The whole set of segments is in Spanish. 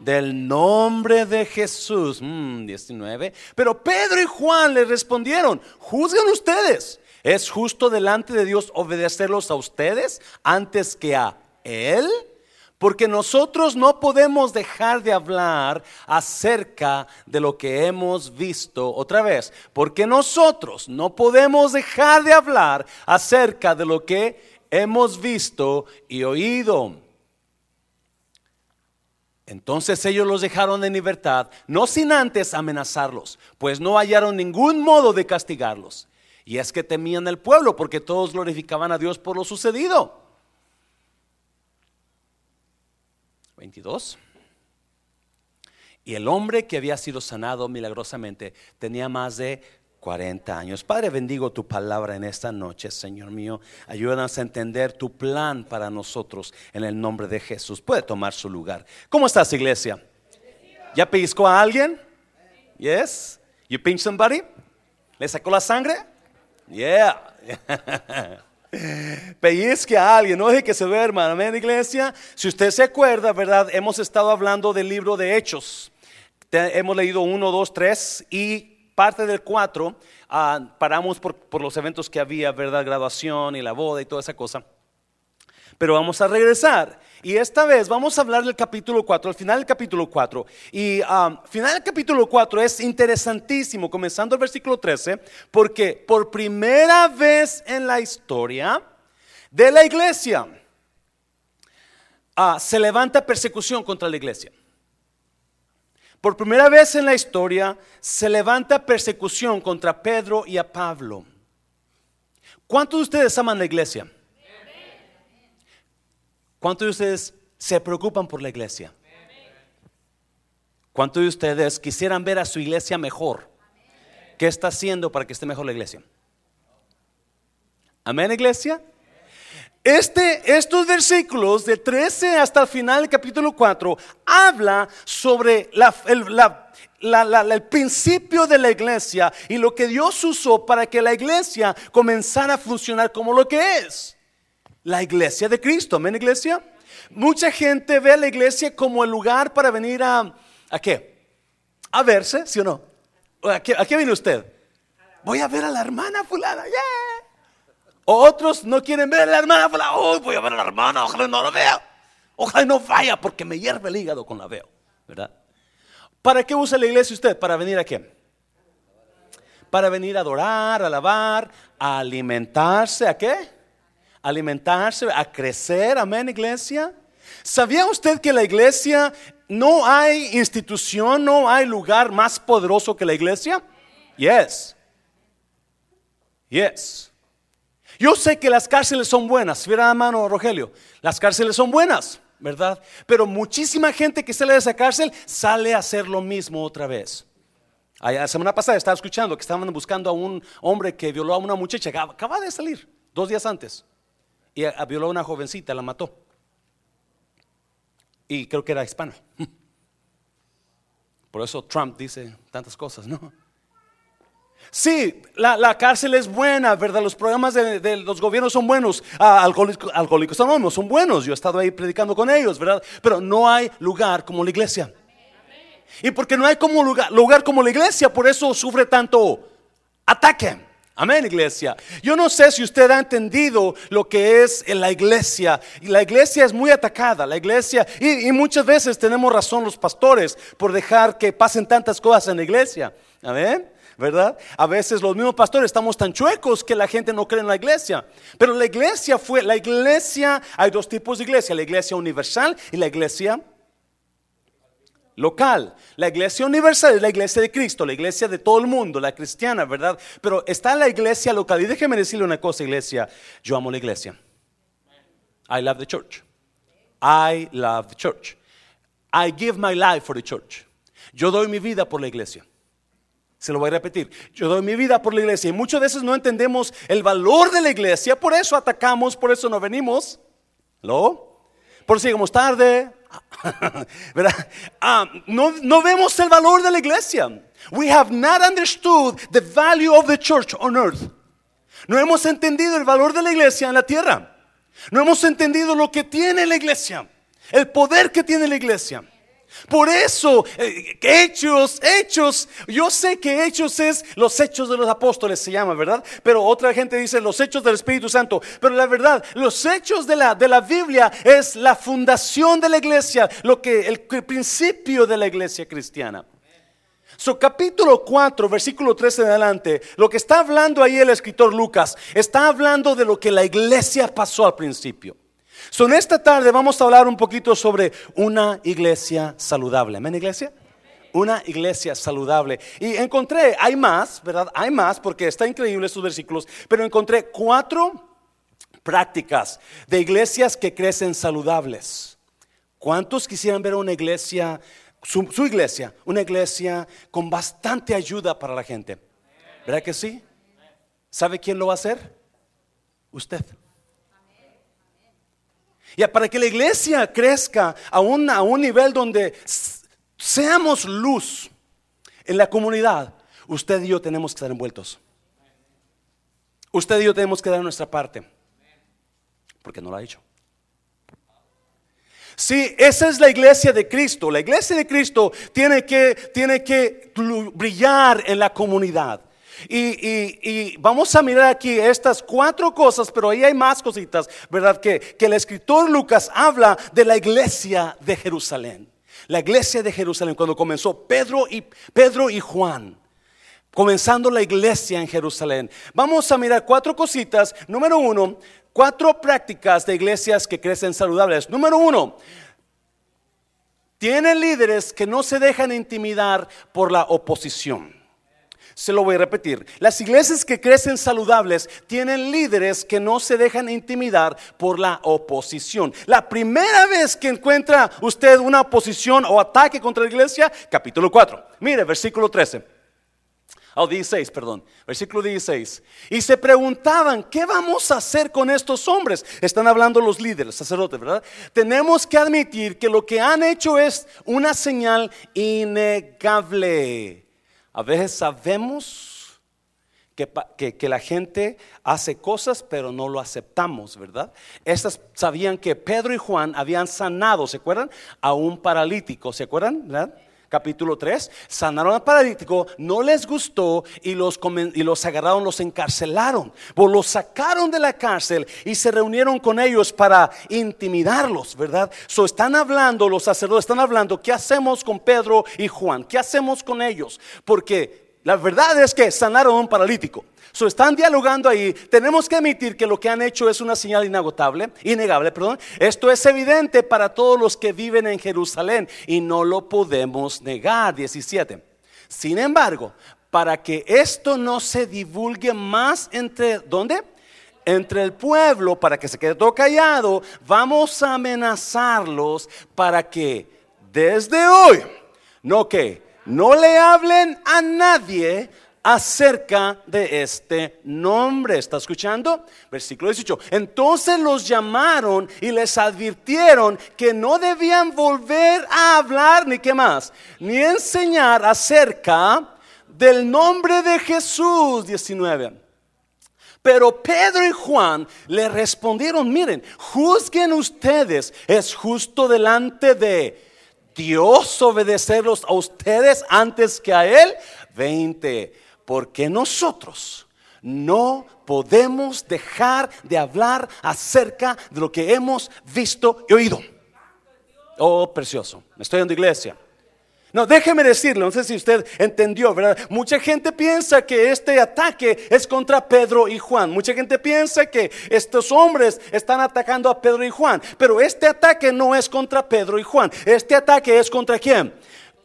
Del nombre de Jesús. Mm, 19. Pero Pedro y Juan le respondieron, juzguen ustedes. ¿Es justo delante de Dios obedecerlos a ustedes antes que a Él? Porque nosotros no podemos dejar de hablar acerca de lo que hemos visto otra vez. Porque nosotros no podemos dejar de hablar acerca de lo que hemos visto y oído. Entonces ellos los dejaron en libertad, no sin antes amenazarlos, pues no hallaron ningún modo de castigarlos. Y es que temían el pueblo porque todos glorificaban a Dios por lo sucedido. 22. Y el hombre que había sido sanado milagrosamente tenía más de 40 años. Padre, bendigo tu palabra en esta noche, Señor mío. Ayúdanos a entender tu plan para nosotros en el nombre de Jesús. Puede tomar su lugar. ¿Cómo estás, iglesia? ¿Ya pellizcó a alguien? Yes. You pinch somebody? ¿Le sacó la sangre? Yeah. Pellizque a alguien, no deje que se duerma, amén, iglesia. Si usted se acuerda, ¿verdad? Hemos estado hablando del libro de Hechos. hemos leído uno, dos, tres y parte del cuatro ah, paramos por, los eventos que había, ¿verdad? Graduación y la boda y toda esa cosa. Pero vamos a regresar. Y esta vez vamos a hablar del capítulo 4, al final del capítulo 4. Y al um, final del capítulo 4 es interesantísimo, comenzando el versículo 13, porque por primera vez en la historia de la iglesia uh, se levanta persecución contra la iglesia. Por primera vez en la historia se levanta persecución contra Pedro y a Pablo. ¿Cuántos de ustedes aman la iglesia? ¿Cuántos de ustedes se preocupan por la iglesia? ¿Cuántos de ustedes quisieran ver a su iglesia mejor? ¿Qué está haciendo para que esté mejor la iglesia? Amén, iglesia. Este, estos versículos de 13 hasta el final del capítulo 4 habla sobre el principio de la iglesia y lo que Dios usó para que la iglesia comenzara a funcionar como lo que es. La iglesia de Cristo, amén iglesia. Mucha gente ve a la iglesia como el lugar para venir a, ¿a qué? A verse, ¿sí o no? ¿A qué, viene usted? Voy a ver a la hermana fulana, yeah. Otros no quieren ver a la hermana fulana, oh, voy a ver a la hermana, ojalá no la vea. Ojalá no vaya porque me hierve el hígado con la veo, ¿verdad? ¿Para qué usa la iglesia usted? ¿Para venir a qué? Para venir a adorar, a alabar, a alimentarse, ¿a qué? alimentarse, a crecer. Amén, iglesia. ¿Sabía usted que la iglesia no hay institución, no hay lugar más poderoso que la iglesia? Yes. Yes. Yo sé que las cárceles son buenas. Mira la mano, Rogelio. Las cárceles son buenas, ¿verdad? Pero muchísima gente que sale de esa cárcel sale a hacer lo mismo otra vez. La semana pasada estaba escuchando que estaban buscando a un hombre que violó a una muchacha. Acaba de salir, dos días antes y violó a una jovencita, la mató. Y creo que era hispano. Por eso Trump dice tantas cosas, ¿no? Sí, la, cárcel es buena, ¿verdad? Los programas de, los gobiernos son buenos. Ah, alcohólicos, alcohólicos son buenos. Yo he estado ahí predicando con ellos, ¿verdad? Pero no hay lugar como la iglesia. Y porque no hay como lugar, lugar como la iglesia, por eso sufre tanto ataque. Amén, iglesia. Yo no sé si usted ha entendido lo que es la iglesia. Y la iglesia es muy atacada. La iglesia, y, muchas veces tenemos razón los pastores por dejar que pasen tantas cosas en la iglesia. Amén. ¿Verdad? A veces los mismos pastores estamos tan chuecos que la gente no cree en la iglesia. Pero la iglesia fue, la iglesia, hay dos tipos de iglesia, la iglesia universal y la iglesia local. La iglesia universal es la iglesia de Cristo, la iglesia de todo el mundo, la cristiana, ¿verdad? Pero está la iglesia local. Y déjeme decirle una cosa, iglesia. Yo amo la iglesia. I love the church. I love the church. I give my life for the church. Yo doy mi vida por la iglesia. Se lo voy a repetir. Yo doy mi vida por la iglesia. Y muchas veces no entendemos el valor de la iglesia. Por eso atacamos, por eso no venimos. ¿Lo? Por eso llegamos tarde, Ah, no, no vemos el valor de la iglesia. We have not understood the value of the church on earth. No hemos entendido el valor de la iglesia en la tierra. No hemos entendido lo que tiene la iglesia, el poder que tiene la iglesia. Por eso, eh, hechos, hechos, yo sé que hechos es los hechos de los apóstoles, se llama, ¿verdad? Pero otra gente dice los hechos del Espíritu Santo. Pero la verdad, los hechos de la, de la Biblia es la fundación de la iglesia, lo que, el, principio de la iglesia cristiana. Su capítulo 4, versículo 13 en adelante, lo que está hablando ahí el escritor Lucas, está hablando de lo que la iglesia pasó al principio. So, en esta tarde vamos a hablar un poquito sobre una iglesia saludable. ¿Amén, iglesia? Una iglesia saludable. Y encontré, hay más, ¿verdad? Hay más porque está increíble estos versículos, pero encontré cuatro prácticas de iglesias que crecen saludables. ¿Cuántos quisieran ver una iglesia, su, su iglesia, una iglesia con bastante ayuda para la gente? ¿Verdad que sí? ¿Sabe quién lo va a hacer? Usted. Y para que la iglesia crezca a un, a un nivel donde seamos luz en la comunidad, usted y yo tenemos que estar envueltos. Usted y yo tenemos que dar nuestra parte. Porque no lo ha hecho. Sí, esa es la iglesia de Cristo. La iglesia de Cristo tiene que, tiene que brillar en la comunidad. Y, vamos a mirar aquí estas cuatro cosas, pero ahí hay más cositas, ¿verdad? Que, que el escritor Lucas habla de la iglesia de Jerusalén. La iglesia de Jerusalén, cuando comenzó Pedro y, Pedro y Juan comenzando la iglesia en Jerusalén. Vamos a mirar cuatro cositas. Número uno, cuatro prácticas de iglesias que crecen saludables. Número uno, tienen líderes que no se dejan intimidar por la oposición. Se lo voy a repetir. Las iglesias que crecen saludables tienen líderes que no se dejan intimidar por la oposición. La primera vez que encuentra usted una oposición o ataque contra la iglesia, capítulo 4. Mire, versículo 13. Al 16, perdón, versículo 16. Y se preguntaban, ¿qué vamos a hacer con estos hombres? Están hablando los líderes, sacerdotes, ¿verdad? Tenemos que admitir que lo que han hecho es una señal innegable a veces sabemos que, la gente hace cosas, pero no lo aceptamos, ¿verdad? Estas sabían que Pedro y Juan habían sanado, ¿se acuerdan? A un paralítico, ¿se acuerdan? ¿verdad? Capítulo 3, sanaron al paralítico, no les gustó y los, y los agarraron, los encarcelaron, pues los sacaron de la cárcel y se reunieron con ellos para intimidarlos, ¿verdad? So están hablando, los sacerdotes están hablando, ¿qué hacemos con Pedro y Juan? ¿Qué hacemos con ellos? Porque la verdad es que sanaron a un paralítico. Están dialogando ahí. Tenemos que admitir que lo que han hecho es una señal inagotable, innegable, perdón. Esto es evidente para todos los que viven en Jerusalén y no lo podemos negar. 17. Sin embargo, para que esto no se divulgue más entre, ¿dónde? Entre el pueblo, para que se quede todo callado, vamos a amenazarlos para que desde hoy, no que, no le hablen a nadie acerca de este nombre. ¿Está escuchando? Versículo 18. Entonces los llamaron y les advirtieron que no debían volver a hablar ni qué más, ni enseñar acerca del nombre de Jesús 19. Pero Pedro y Juan le respondieron, miren, juzguen ustedes, es justo delante de Dios obedecerlos a ustedes antes que a Él. 20 porque nosotros no podemos dejar de hablar acerca de lo que hemos visto y oído. Oh, precioso. Estoy en la iglesia. No, déjeme decirlo, no sé si usted entendió, ¿verdad? Mucha gente piensa que este ataque es contra Pedro y Juan. Mucha gente piensa que estos hombres están atacando a Pedro y Juan. Pero este ataque no es contra Pedro y Juan. Este ataque es contra quién?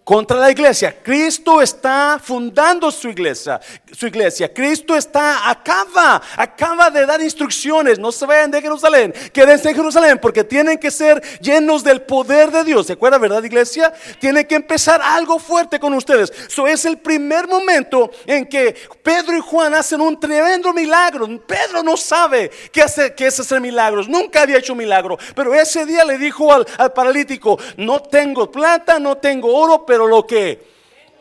Contra la iglesia. Cristo está fundando su iglesia, su iglesia. Cristo está acaba, acaba de dar instrucciones. No se vayan de Jerusalén, quédense en Jerusalén porque tienen que ser llenos del poder de Dios. ¿Se acuerda, verdad, iglesia? Tiene que empezar algo fuerte con ustedes. Eso es el primer momento en que Pedro y Juan hacen un tremendo milagro. Pedro no sabe qué, hace, qué es hacer milagros. Nunca había hecho milagro. Pero ese día le dijo al, al paralítico, no tengo plata, no tengo oro, pero lo que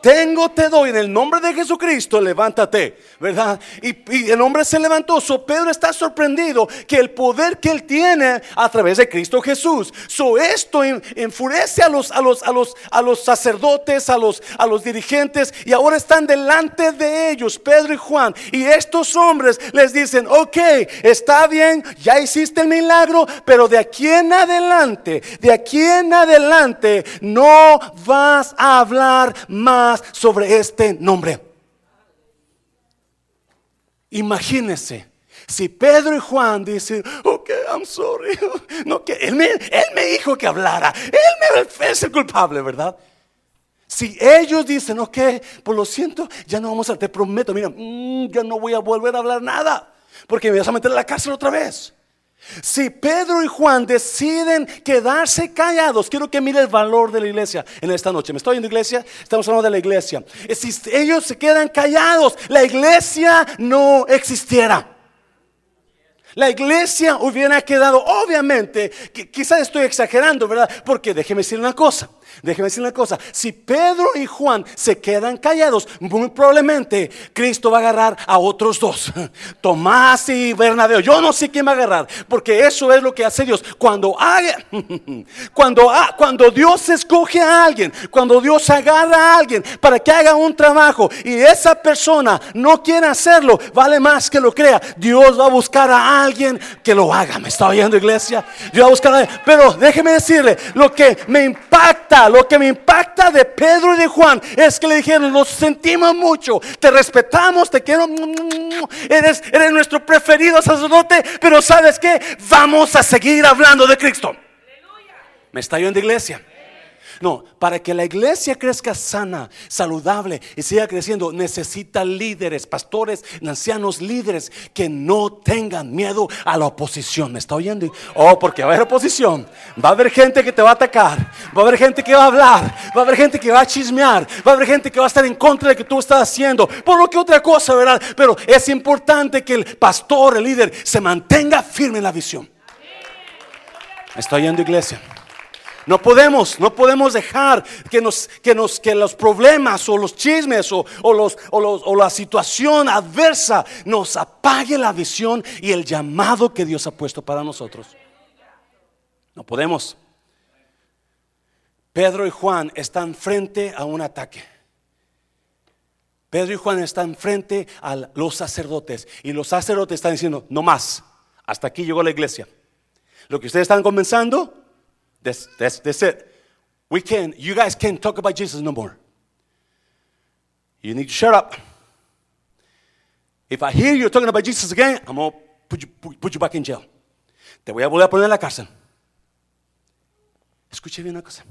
tengo, te doy, en el nombre de Jesucristo, levántate, ¿verdad? Y, el hombre se levantó. So Pedro está sorprendido que el poder que él tiene a través de Cristo Jesús. So esto enfurece a los, a los, a los, a los sacerdotes, a los, a los dirigentes, y ahora están delante de ellos, Pedro y Juan. Y estos hombres les dicen, ok, está bien, ya hiciste el milagro, pero de aquí en adelante, de aquí en adelante, no vas a hablar más sobre este nombre. Imagínense. Si Pedro y Juan dicen, ok, I'm sorry, no, que él me, dijo que hablara, él me es el culpable, ¿verdad? Si ellos dicen, ok, pues lo siento, ya no vamos a, te prometo, mira, mm, ya no voy a volver a hablar nada, porque me vas a meter en la cárcel otra vez. Si Pedro y Juan deciden quedarse callados, quiero que mire el valor de la iglesia en esta noche. ¿Me estoy en la iglesia? Estamos hablando de la iglesia. Si ellos se quedan callados, la iglesia no existiera. La iglesia hubiera quedado, obviamente, quizás estoy exagerando, ¿verdad? Porque déjeme decir una cosa. Déjeme decir una cosa, si Pedro y Juan se quedan callados, muy probablemente Cristo va a agarrar a otros dos, Tomás y Bernabé. Yo no sé quién va a agarrar, porque eso es lo que hace Dios. Cuando haga, cuando, cuando Dios escoge a alguien, cuando Dios agarra a alguien para que haga un trabajo y esa persona no quiere hacerlo, vale más que lo crea. Dios va a buscar a alguien que lo haga. ¿Me está oyendo iglesia? Dios va a buscar a alguien. Pero déjeme decirle, lo que me impacta lo que me impacta de Pedro y de Juan es que le dijeron, nos sentimos mucho, te respetamos, te quiero, eres, eres nuestro preferido sacerdote, pero sabes que vamos a seguir hablando de Cristo. Me está yendo iglesia. No, para que la iglesia crezca sana, saludable y siga creciendo, necesita líderes, pastores, ancianos líderes que no tengan miedo a la oposición. ¿Me está oyendo? Oh, porque va a haber oposición. Va a haber gente que te va a atacar. Va a haber gente que va a hablar. Va a haber gente que va a chismear. Va a haber gente que va a estar en contra de lo que tú estás haciendo. Por lo que otra cosa, ¿verdad? Pero es importante que el pastor, el líder, se mantenga firme en la visión. ¿Me está oyendo, iglesia? No podemos, no podemos dejar que, los problemas o los chismes o, o, la situación adversa nos apague la visión y el llamado que Dios ha puesto para nosotros. No podemos. Pedro y Juan están frente a un ataque. Pedro y Juan están frente a los sacerdotes y los sacerdotes están diciendo, no más, hasta aquí llegó la iglesia. Lo que ustedes están comenzando, That's, that's, that's it. We can, you guys can't talk about Jesus no more. You need to shut up. If I hear you talking about Jesus again, I'm to put you, put you back in jail. Te voy a volver a poner en la cárcel. Escuche bien una cosa.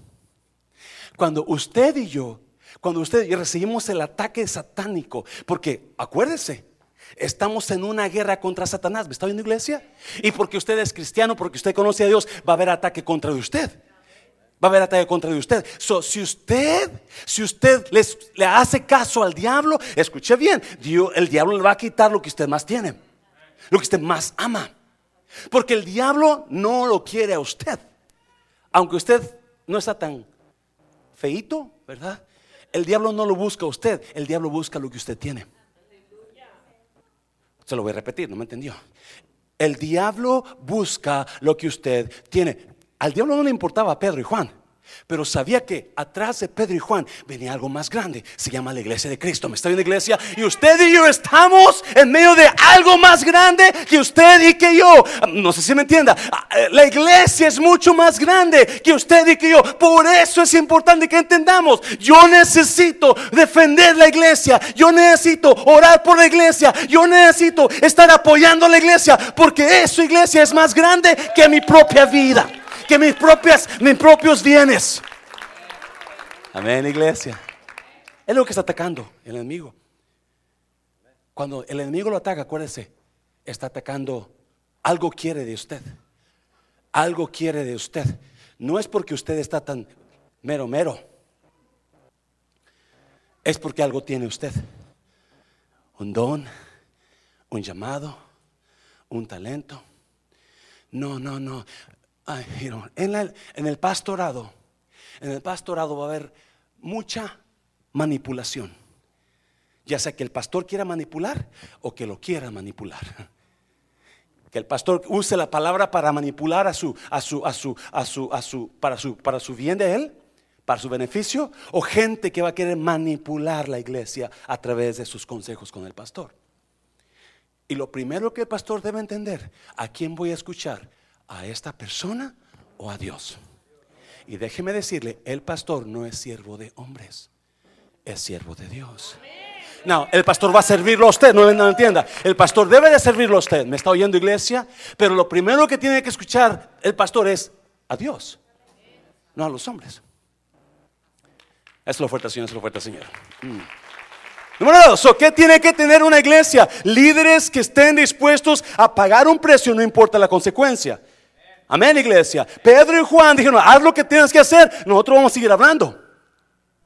Cuando usted y yo, cuando usted y recibimos el ataque satánico, porque acuérdese, Estamos en una guerra contra Satanás. ¿Me está viendo iglesia? Y porque usted es cristiano, porque usted conoce a Dios, va a haber ataque contra de usted. Va a haber ataque contra de usted. So, si usted, si usted le hace caso al diablo, escuche bien, el diablo le va a quitar lo que usted más tiene, lo que usted más ama. Porque el diablo no lo quiere a usted. Aunque usted no está tan feito, ¿verdad? El diablo no lo busca a usted, el diablo busca lo que usted tiene. Se lo voy a repetir, no me entendió. El diablo busca lo que usted tiene. Al diablo no le importaba Pedro y Juan. Pero sabía que atrás de Pedro y Juan venía algo más grande. Se llama la iglesia de Cristo. ¿Me está viendo iglesia? Y usted y yo estamos en medio de algo más grande que usted y que yo. No sé si me entienda. La iglesia es mucho más grande que usted y que yo. Por eso es importante que entendamos. Yo necesito defender la iglesia. Yo necesito orar por la iglesia. Yo necesito estar apoyando a la iglesia. Porque esa iglesia es más grande que mi propia vida que mis propias, mis propios bienes. Amén, iglesia. Es lo que está atacando el enemigo. Cuando el enemigo lo ataca, acuérdese, está atacando, algo quiere de usted. Algo quiere de usted. No es porque usted está tan mero, mero. Es porque algo tiene usted. Un don, un llamado, un talento. No, no, no en, el pastorado, en el pastorado va a haber mucha manipulación. Ya sea que el pastor quiera manipular o que lo quiera manipular. Que el pastor use la palabra para manipular a su, a su, a su, a su, a su, para su, para su bien de él, para su beneficio, o gente que va a querer manipular la iglesia a través de sus consejos con el pastor. Y lo primero que el pastor debe entender, ¿a quién voy a escuchar? ¿A esta persona o a Dios? Y déjeme decirle, el pastor no es siervo de hombres, es siervo de Dios. No, el pastor va a servirlo a usted, no, entienda. El pastor debe de servirlo a usted. ¿Me está oyendo iglesia? Pero lo primero que tiene que escuchar el pastor es a Dios, no a los hombres. Es lo fuerte, Señor, es lo fuerte, Señor. Mm. Número dos, ¿qué tiene que tener una iglesia? Líderes que estén dispuestos a pagar un precio, no importa la consecuencia. Amén, iglesia. Pedro y Juan dijeron, haz lo que tienes que hacer, nosotros vamos a seguir hablando.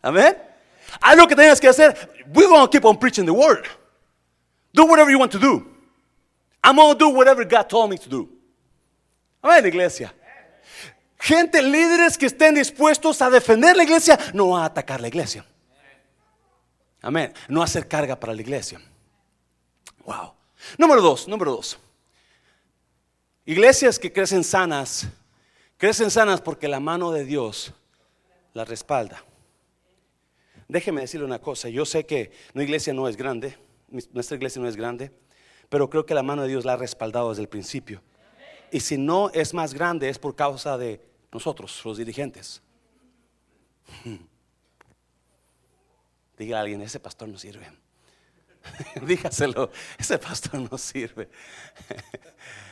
Amén. Haz lo que tienes que hacer. We're going to keep on preaching the word. Do whatever you want to do. I'm going to do whatever God told me to do. Amén, iglesia. Gente, líderes que estén dispuestos a defender la iglesia, no a atacar la iglesia. Amén. No hacer carga para la iglesia. Wow. Número dos, número dos. Iglesias que crecen sanas, crecen sanas porque la mano de Dios la respalda. Déjeme decirle una cosa, yo sé que nuestra iglesia no es grande, nuestra iglesia no es grande, pero creo que la mano de Dios la ha respaldado desde el principio. Y si no es más grande es por causa de nosotros, los dirigentes. Diga a alguien, ese pastor no sirve. Dígaselo, ese pastor no sirve.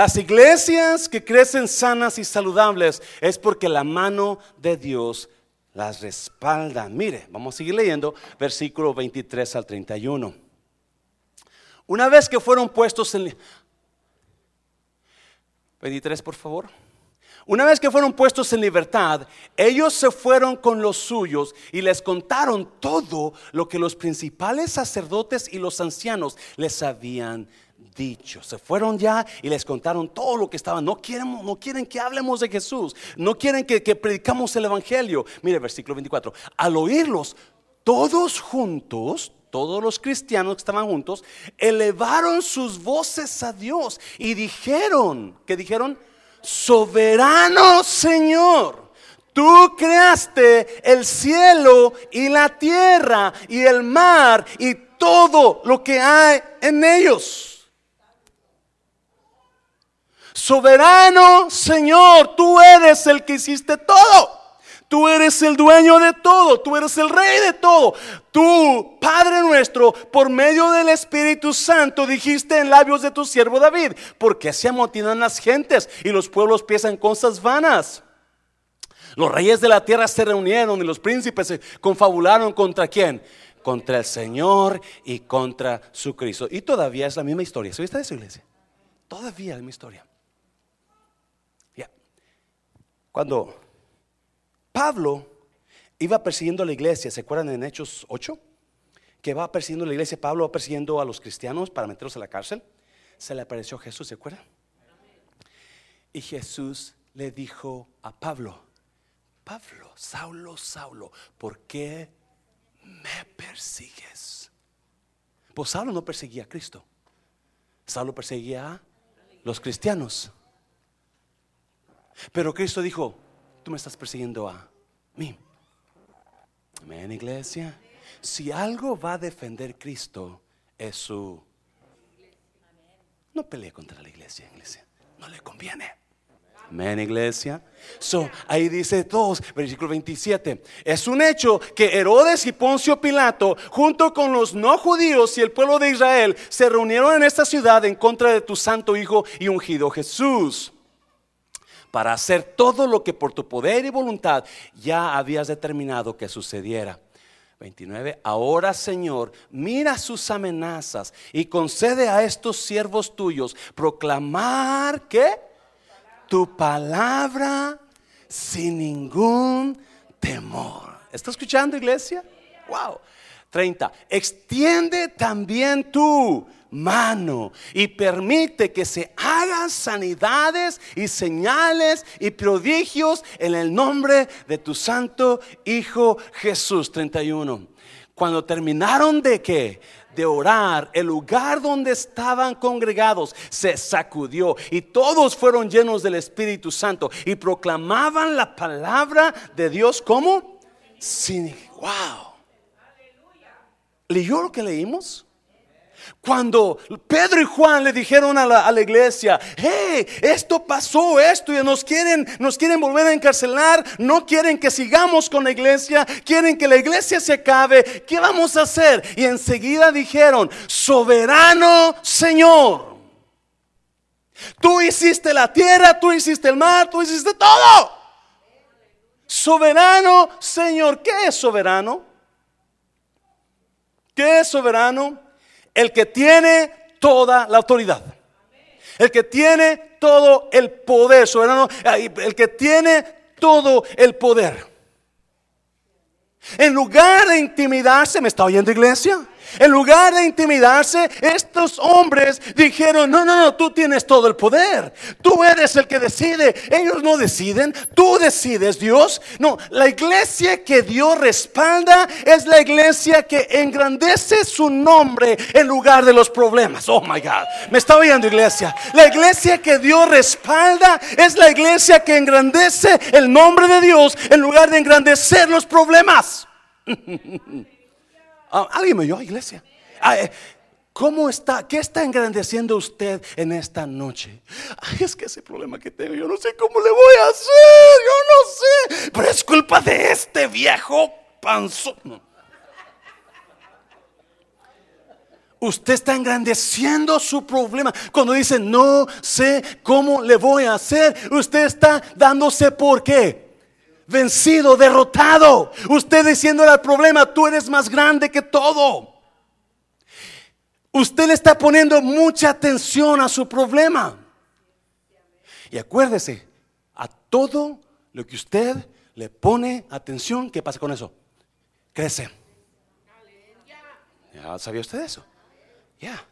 Las iglesias que crecen sanas y saludables es porque la mano de Dios las respalda. Mire, vamos a seguir leyendo versículo 23 al 31. Una vez que fueron puestos en... 23, por favor. Una vez que fueron puestos en libertad, ellos se fueron con los suyos y les contaron todo lo que los principales sacerdotes y los ancianos les habían dicho. Se fueron ya y les contaron todo lo que estaban. No quieren, no quieren que hablemos de Jesús. No quieren que, que predicamos el Evangelio. Mire versículo 24. Al oírlos todos juntos, todos los cristianos que estaban juntos, elevaron sus voces a Dios y dijeron, ¿qué dijeron? soberano Señor. Tú creaste el cielo y la tierra y el mar y todo lo que hay en ellos. Soberano Señor, tú eres el que hiciste todo. Tú eres el dueño de todo, tú eres el rey de todo. Tú, Padre nuestro, por medio del Espíritu Santo dijiste en labios de tu siervo David, ¿por qué se amotinan las gentes y los pueblos piensan cosas vanas? Los reyes de la tierra se reunieron y los príncipes se confabularon contra quién? Contra el Señor y contra su Cristo. Y todavía es la misma historia. ¿Se de esa iglesia? Todavía es la misma historia. Ya. Cuando Pablo iba persiguiendo a la iglesia, ¿se acuerdan en Hechos 8? Que va persiguiendo a la iglesia, Pablo va persiguiendo a los cristianos para meterlos a la cárcel. Se le apareció Jesús, ¿se acuerdan? Y Jesús le dijo a Pablo, Pablo, Saulo, Saulo, ¿por qué me persigues? Pues Saulo no perseguía a Cristo. Saulo perseguía a los cristianos. Pero Cristo dijo, tú me estás persiguiendo a mí. Amén, iglesia. Si algo va a defender Cristo, es su... No pelee contra la iglesia, iglesia. No le conviene. Amén, iglesia. So, ahí dice todos, versículo 27. Es un hecho que Herodes y Poncio Pilato, junto con los no judíos y el pueblo de Israel, se reunieron en esta ciudad en contra de tu santo Hijo y ungido Jesús para hacer todo lo que por tu poder y voluntad ya habías determinado que sucediera. 29. Ahora, Señor, mira sus amenazas y concede a estos siervos tuyos proclamar que tu palabra sin ningún temor. ¿Está escuchando, iglesia? Wow. 30. Extiende también tu mano y permite que se hagan sanidades y señales y prodigios en el nombre de tu santo Hijo Jesús. 31. Cuando terminaron de qué? De orar, el lugar donde estaban congregados se sacudió y todos fueron llenos del Espíritu Santo y proclamaban la palabra de Dios como sin wow. ¿Leyó lo que leímos? Cuando Pedro y Juan le dijeron a la, iglesia, hey, esto pasó, esto, y nos quieren, nos quieren volver a encarcelar, no quieren que sigamos con la iglesia, quieren que la iglesia se acabe, ¿qué vamos a hacer? Y enseguida dijeron, soberano Señor, tú hiciste la tierra, tú hiciste el mar, tú hiciste todo. Soberano Señor, ¿qué es soberano? ¿Qué es soberano? El que tiene toda la autoridad. El que tiene todo el poder, soberano. El que tiene todo el poder. En lugar de intimidarse, ¿me está oyendo iglesia? En lugar de intimidarse, estos hombres dijeron, no, no, no, tú tienes todo el poder. Tú eres el que decide. Ellos no deciden, tú decides, Dios. No, la iglesia que Dios respalda es la iglesia que engrandece su nombre en lugar de los problemas. Oh, my God. Me está oyendo iglesia. La iglesia que Dios respalda es la iglesia que engrandece el nombre de Dios en lugar de engrandecer los problemas. Ah, ¿Alguien me oyó, iglesia? Ah, eh, ¿Cómo está? ¿Qué está engrandeciendo usted en esta noche? Es que ese problema que tengo, yo no sé cómo le voy a hacer, yo no sé. Pero es culpa de este viejo panzón. Usted está engrandeciendo su problema. Cuando dice, no sé cómo le voy a hacer, usted está dándose por qué vencido, derrotado. Usted diciendo al problema, tú eres más grande que todo. Usted le está poniendo mucha atención a su problema. Y acuérdese, a todo lo que usted le pone atención, ¿qué pasa con eso? Crece. ¿Ya sabía usted eso? Ya.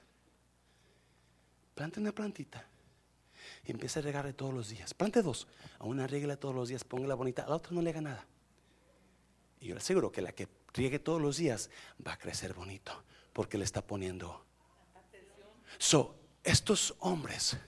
Plante una plantita y empiece a regarle todos los días. Plante dos. A una regla todos los días, póngala bonita. A la otra no le haga nada. Y yo le aseguro que la que riegue todos los días va a crecer bonito porque le está poniendo. So, estos hombres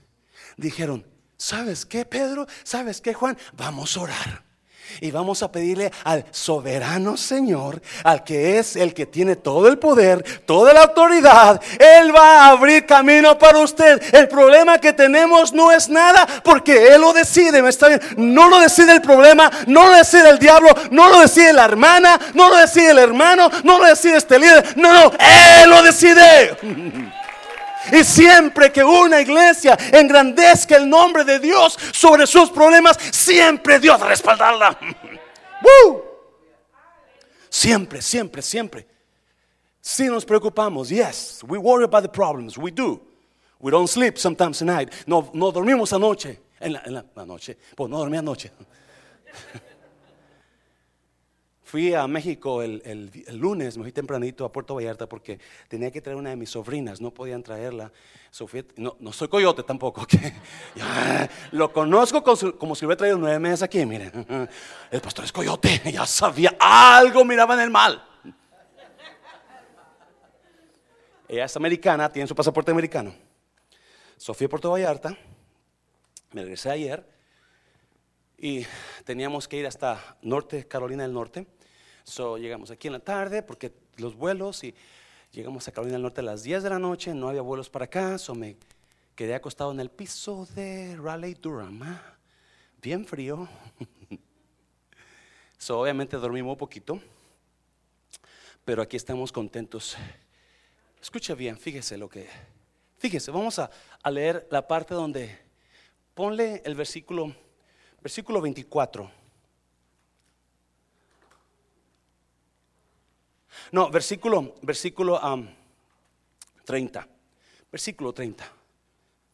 dijeron, ¿sabes qué, Pedro? ¿Sabes qué, Juan? Vamos a orar. Y vamos a pedirle al soberano Señor, al que es el que tiene todo el poder, toda la autoridad. Él va a abrir camino para usted. El problema que tenemos no es nada porque Él lo decide. ¿me está bien? No lo decide el problema, no lo decide el diablo, no lo decide la hermana, no lo decide el hermano, no lo decide este líder. No, no, Él lo decide. Y siempre que una iglesia engrandezca el nombre de Dios sobre sus problemas, siempre Dios respaldarla. Siempre, siempre, siempre. Si nos preocupamos, yes, we worry about the problems, we do. We don't sleep sometimes tonight. No, no dormimos anoche. En la, en. Pues no dormí anoche. Fui a México el, lunes, me fui tempranito a Puerto Vallarta porque tenía que traer una de mis sobrinas, no podían traerla. Sofía, no, no soy coyote tampoco, lo conozco como si, lo hubiera traído nueve meses aquí, miren. El pastor es coyote, ya sabía algo, miraba en el mal. Ella es americana, tiene su pasaporte americano. Sofía Puerto Vallarta, me regresé ayer y teníamos que ir hasta Norte, Carolina del Norte So, llegamos aquí en la tarde porque los vuelos y llegamos a Carolina del Norte a las 10 de la noche, no había vuelos para acá, so me quedé acostado en el piso de Raleigh Durham, ¿ah? bien frío. so, obviamente dormí muy poquito, pero aquí estamos contentos. Escucha bien, fíjese lo que, fíjese, vamos a, a leer la parte donde ponle el versículo, versículo 24. No, versículo, versículo 30. Versículo 30.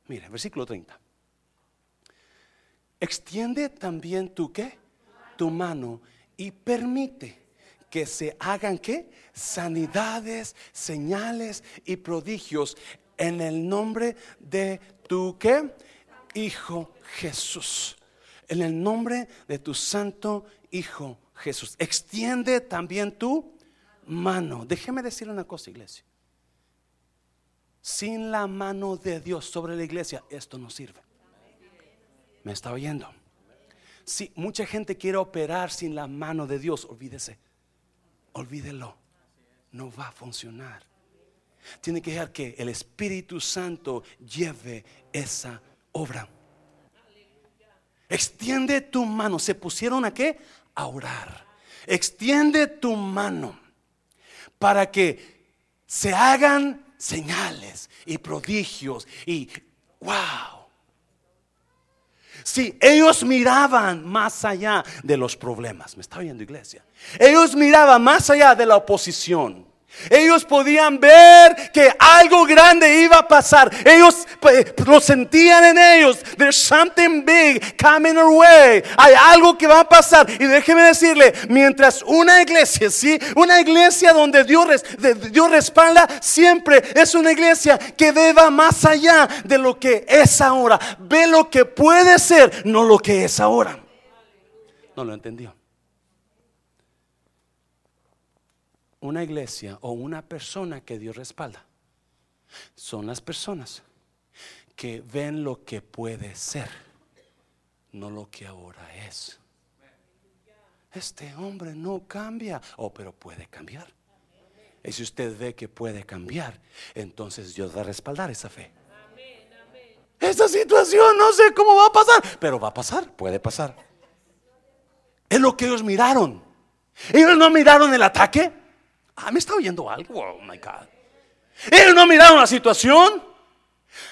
Mire, versículo 30. Extiende también tu qué? Tu mano y permite que se hagan qué? Sanidades, señales y prodigios en el nombre de tu qué? Hijo Jesús. En el nombre de tu santo Hijo Jesús. Extiende también tu mano. Déjeme decir una cosa, iglesia. Sin la mano de Dios sobre la iglesia, esto no sirve. ¿Me está oyendo? Si mucha gente quiere operar sin la mano de Dios, olvídese. Olvídelo. No va a funcionar. Tiene que dejar que el Espíritu Santo lleve esa obra. Extiende tu mano. ¿Se pusieron a qué? A orar. Extiende tu mano para que se hagan señales y prodigios y wow. Si ellos miraban más allá de los problemas, me está oyendo iglesia. Ellos miraban más allá de la oposición. Ellos podían ver que algo grande iba a pasar. Ellos pues, lo sentían en ellos. There's something big coming our way. Hay algo que va a pasar. Y déjeme decirle, mientras una iglesia, sí, una iglesia donde Dios, Dios respalda, siempre es una iglesia que deba más allá de lo que es ahora. Ve lo que puede ser, no lo que es ahora. No lo entendió. Una iglesia o una persona que Dios respalda son las personas que ven lo que puede ser, no lo que ahora es. Este hombre no cambia, oh, pero puede cambiar. Y si usted ve que puede cambiar, entonces Dios va a respaldar esa fe. Esta situación no sé cómo va a pasar, pero va a pasar, puede pasar. Es lo que ellos miraron. Ellos no miraron el ataque. Ah, ¿me está oyendo algo? Oh my God. Ellos no miraron la situación.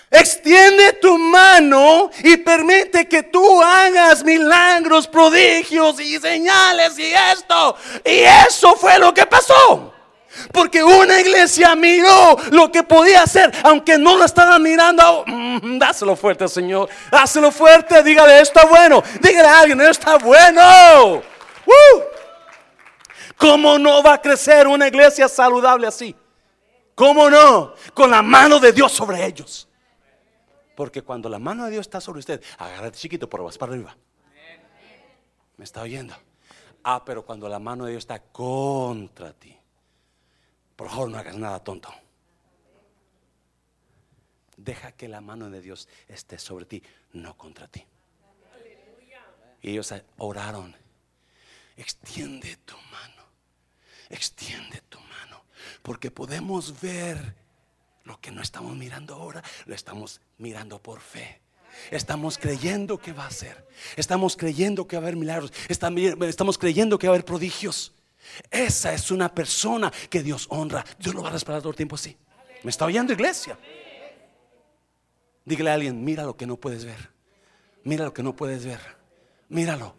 Extiende tu mano y permite que tú hagas milagros, prodigios y señales y esto. Y eso fue lo que pasó. Porque una iglesia miró lo que podía hacer, aunque no lo estaban mirando. Mm, dáselo fuerte, Señor. Dáselo fuerte. Dígale, está bueno. Dígale a alguien, está bueno. ¿Cómo no va a crecer una iglesia saludable así? ¿Cómo no? Con la mano de Dios sobre ellos. Porque cuando la mano de Dios está sobre usted, agárrate chiquito, pero vas para arriba. ¿Me está oyendo? Ah, pero cuando la mano de Dios está contra ti, por favor no hagas nada tonto. Deja que la mano de Dios esté sobre ti, no contra ti. Y ellos oraron. Extiende tu mano extiende tu mano, porque podemos ver lo que no estamos mirando ahora, lo estamos mirando por fe. Estamos creyendo que va a ser. Estamos creyendo que va a haber milagros. Estamos creyendo que va a haber prodigios. Esa es una persona que Dios honra. Dios lo va a respaldar todo el tiempo así. ¿Me está oyendo iglesia? Dígale a alguien, mira lo que no puedes ver. Mira lo que no puedes ver. Míralo.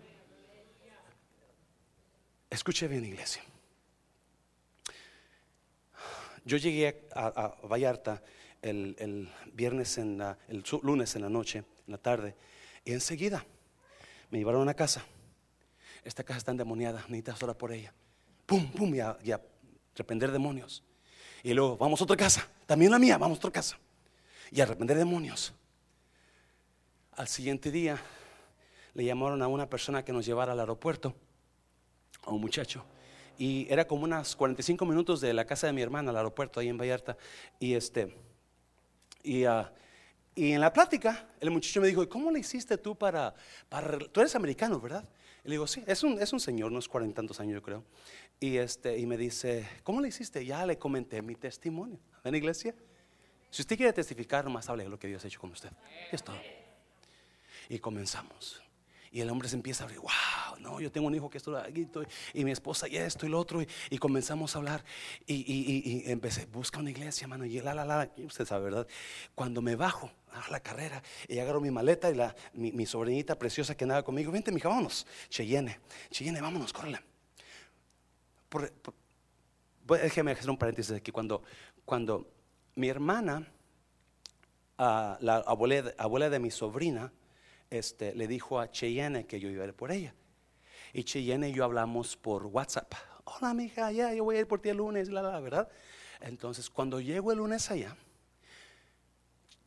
Escuche bien iglesia. Yo llegué a, Vallarta el, viernes en la, el lunes en la noche, en la tarde, y enseguida me llevaron a una casa. Esta casa está endemoniada, necesitas orar por ella. Pum, pum, y a, reprender demonios. Y luego, vamos a otra casa, también la mía, vamos a otra casa. Y a reprender demonios. Al siguiente día le llamaron a una persona que nos llevara al aeropuerto, a un muchacho y era como unas 45 minutos de la casa de mi hermana al aeropuerto ahí en Vallarta. Y este, y, ah, y en la plática, el muchacho me dijo, ¿cómo le hiciste tú para, para tú eres americano, verdad? Y le digo, sí, es un, es un señor, unos cuarenta tantos años yo creo. Y, este, y me dice, ¿cómo le hiciste? Ya le comenté mi testimonio. ¿En la iglesia? Si usted quiere testificar, nomás hable de lo que Dios ha hecho con usted. Y es todo. Y comenzamos. Y el hombre se empieza a abrir, wow, no, yo tengo un hijo que esto, y mi esposa y esto y lo otro. Y, comenzamos a hablar. Y, empecé, busca una iglesia, mano. Y la, la, la, usted sabe, ¿verdad? Cuando me bajo a la carrera y agarro mi maleta y la, mi, sobrinita preciosa que nada conmigo, vente, mija, vámonos. Cheyenne, Cheyenne, vámonos, córrele. déjeme hacer un paréntesis aquí. Cuando, cuando mi hermana, ah, la abuela, abuela de mi sobrina, este, le dijo a Cheyenne que yo iba a ir por ella. Y Cheyenne y yo hablamos por WhatsApp. Hola, mija, ya, yo voy a ir por ti el lunes, la, la, ¿verdad? Entonces, cuando llego el lunes allá,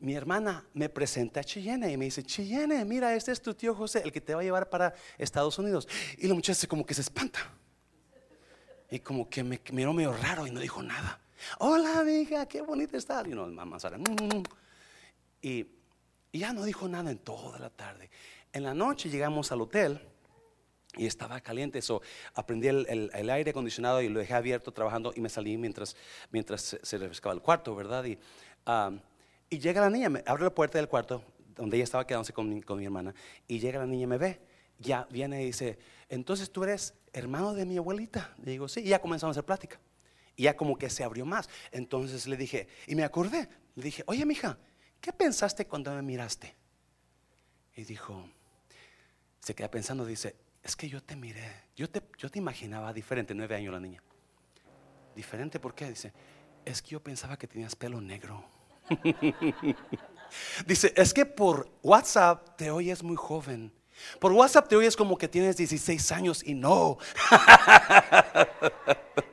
mi hermana me presenta a Cheyenne y me dice, Cheyenne, mira, este es tu tío José, el que te va a llevar para Estados Unidos. Y la muchacha como que se espanta. Y como que me miró medio raro y no dijo nada. Hola, amiga, qué bonita está. Y no, mamá Sara. Mm, mm, mm". Y, y ya no dijo nada en toda la tarde. En la noche llegamos al hotel y estaba caliente, eso aprendí el, aire acondicionado y lo dejé abierto trabajando y me salí mientras, mientras se, refrescaba el cuarto, ¿verdad? Y, y llega la niña, me abre la puerta del cuarto donde ella estaba quedándose con mi, con mi hermana y llega la niña y me ve. Ya viene y dice, entonces tú eres hermano de mi abuelita. Le digo, sí, y ya comenzamos a hacer plática. Y ya como que se abrió más. Entonces le dije, y me acordé, le dije, oye, mija, ¿qué pensaste cuando me miraste? Y dijo, se queda pensando, dice, es que yo te miré, yo te, yo te imaginaba diferente, nueve años la niña. Diferente, ¿por qué? Dice, es que yo pensaba que tenías pelo negro. Dice, es que por WhatsApp te oyes muy joven. Por WhatsApp te oyes como que tienes 16 años y no.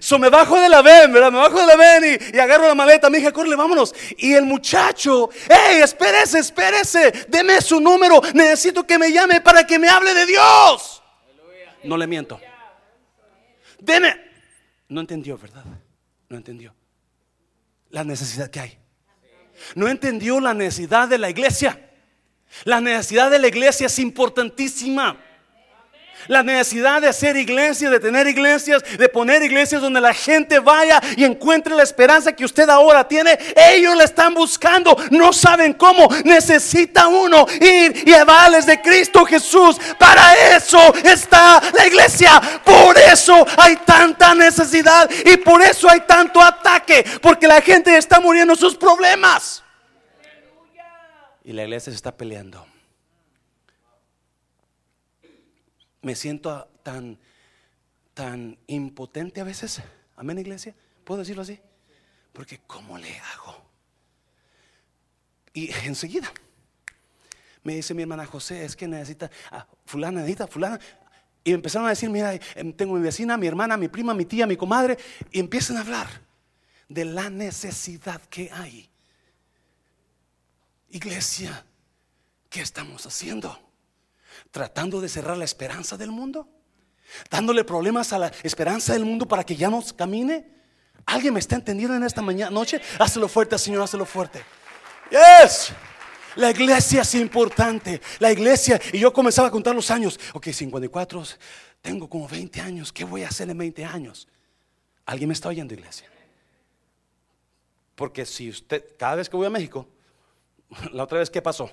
So me bajo de la ven, ¿verdad? Me bajo de la ven y, agarro la maleta. Me dije, corre, vámonos. Y el muchacho, hey, espérese, espérese. Deme su número. Necesito que me llame para que me hable de Dios. No le miento. Deme. No entendió, ¿verdad? No entendió la necesidad que hay. No entendió la necesidad de la iglesia. La necesidad de la iglesia es importantísima. La necesidad de hacer iglesias, de tener iglesias, de poner iglesias donde la gente vaya y encuentre la esperanza que usted ahora tiene. Ellos la están buscando, no saben cómo. Necesita uno ir y llevarles de Cristo Jesús. Para eso está la iglesia. Por eso hay tanta necesidad y por eso hay tanto ataque. Porque la gente está muriendo sus problemas. Y la iglesia se está peleando. Me siento tan, tan impotente a veces. Amén, iglesia. ¿Puedo decirlo así? Porque ¿cómo le hago? Y enseguida me dice mi hermana José, es que necesita, ah, fulana, necesita, fulana. Y empezaron a decir, mira, em, tengo mi vecina, mi hermana, mi prima, mi tía, mi comadre. Y empiezan a hablar de la necesidad que hay. Iglesia, ¿qué estamos haciendo? Tratando de cerrar la esperanza del mundo, dándole problemas a la esperanza del mundo para que ya no camine. ¿Alguien me está entendiendo en esta mañana, noche? Hazlo fuerte, Señor, hazlo fuerte. Yes. La iglesia es importante. La iglesia, y yo comenzaba a contar los años. Ok, 54, tengo como 20 años. ¿Qué voy a hacer en 20 años? ¿Alguien me está oyendo, iglesia? Porque si usted, cada vez que voy a México, la otra vez, ¿qué pasó?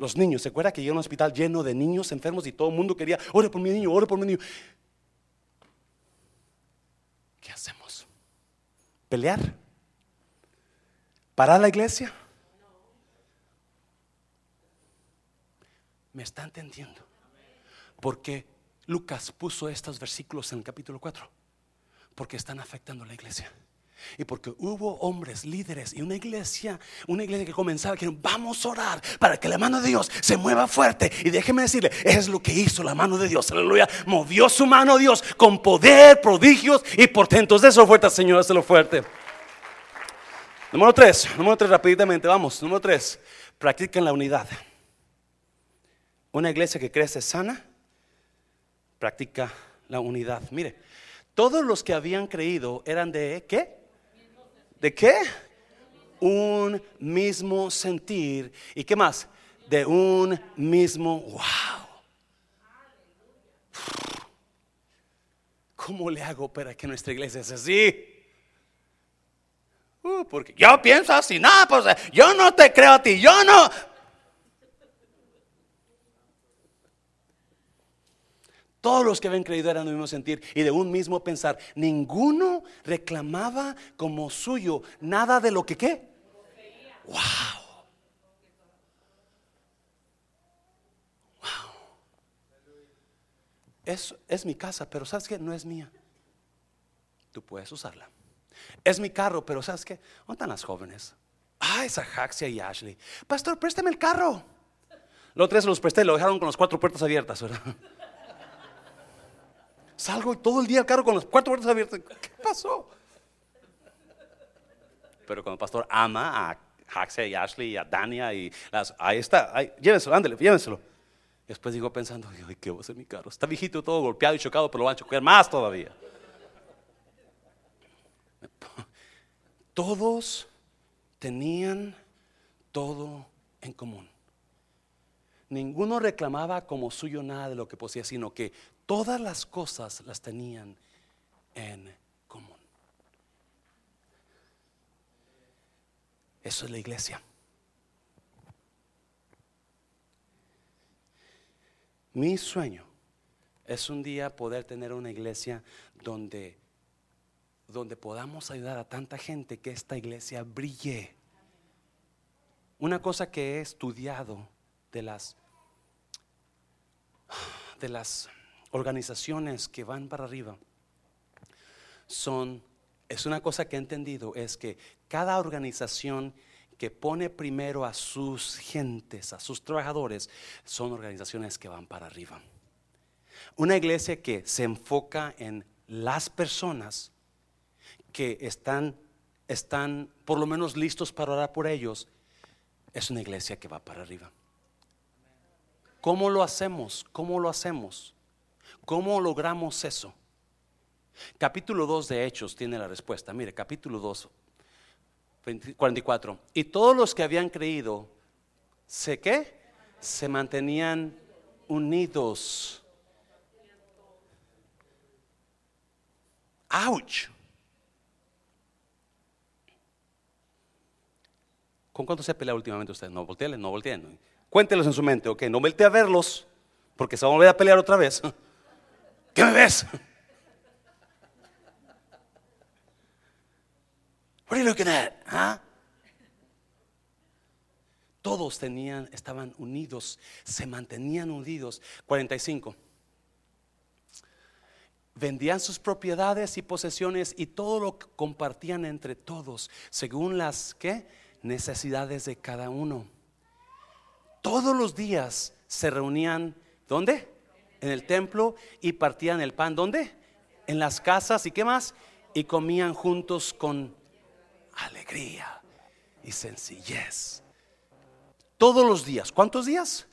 Los niños, ¿se acuerda que llegó a un hospital lleno de niños enfermos y todo el mundo quería, ore por mi niño, ore por mi niño? ¿Qué hacemos? ¿Pelear? ¿Parar la iglesia? ¿Me está entendiendo? Porque Lucas puso estos versículos en el capítulo 4. Porque están afectando a la iglesia. Y porque hubo hombres, líderes y una iglesia, una iglesia que comenzaba que vamos a orar para que la mano de Dios se mueva fuerte. Y déjeme decirle, es lo que hizo la mano de Dios. Aleluya. Movió su mano Dios con poder, prodigios y portentos. De eso fuerte, Señor, lo fuerte. Número tres, número tres, rápidamente, vamos. Número tres, practican la unidad. Una iglesia que crece sana, practica la unidad. Mire, todos los que habían creído eran de ¿qué? ¿De qué? Un mismo sentir. ¿Y qué más? De un mismo, wow. ¿Cómo le hago para que nuestra iglesia sea así? Uh, porque yo pienso así, no, pues yo no te creo a ti, yo no. Todos los que habían creído eran del mismo sentir y de un mismo pensar. Ninguno reclamaba como suyo nada de lo que qué. Wow. Wow. Es, es mi casa, pero ¿sabes qué? No es mía. Tú puedes usarla. Es mi carro, pero ¿sabes qué? ¿Dónde están las jóvenes? Ah, esa Jaxia y Ashley. Pastor, préstame el carro. Los tres los presté, lo dejaron con las cuatro puertas abiertas, ¿verdad? Salgo todo el día el carro con las cuatro puertas abiertas. ¿Qué pasó? Pero cuando el pastor ama a Haxe y Ashley y a Dania y ahí está, ahí, llévenselo, ándale, llévenselo. Después digo pensando, ¿qué va a hacer mi carro? Está viejito todo golpeado y chocado, pero lo van a chocar más todavía. Todos tenían todo en común. Ninguno reclamaba como suyo nada de lo que poseía, sino que todas las cosas las tenían en común. Eso es la iglesia. Mi sueño es un día poder tener una iglesia donde, donde podamos ayudar a tanta gente que esta iglesia brille. Una cosa que he estudiado de las, de las organizaciones que van para arriba son, es una cosa que he entendido, es que cada organización que pone primero a sus gentes, a sus trabajadores, son organizaciones que van para arriba. Una iglesia que se enfoca en las personas que están, están por lo menos listos para orar por ellos, es una iglesia que va para arriba. ¿Cómo lo hacemos? ¿Cómo lo hacemos? ¿Cómo logramos eso? Capítulo 2 de Hechos tiene la respuesta. Mire, capítulo 2, 44. Y todos los que habían creído, ¿sé qué? Se mantenían unidos. ¡Auch! ¿Con cuánto se ha peleado últimamente usted? No volteen, no volteen. Cuéntelos en su mente, ok, no voltee a verlos, porque se van a volver a pelear otra vez. ¿Qué me ves? What are you looking at? Todos tenían, estaban unidos, se mantenían unidos. 45. Vendían sus propiedades y posesiones y todo lo que compartían entre todos, según las ¿qué? necesidades de cada uno. Todos los días se reunían, ¿dónde? En el templo y partían el pan, ¿dónde? En las casas y qué más? Y comían juntos con alegría y sencillez. Todos los días. ¿Cuántos días?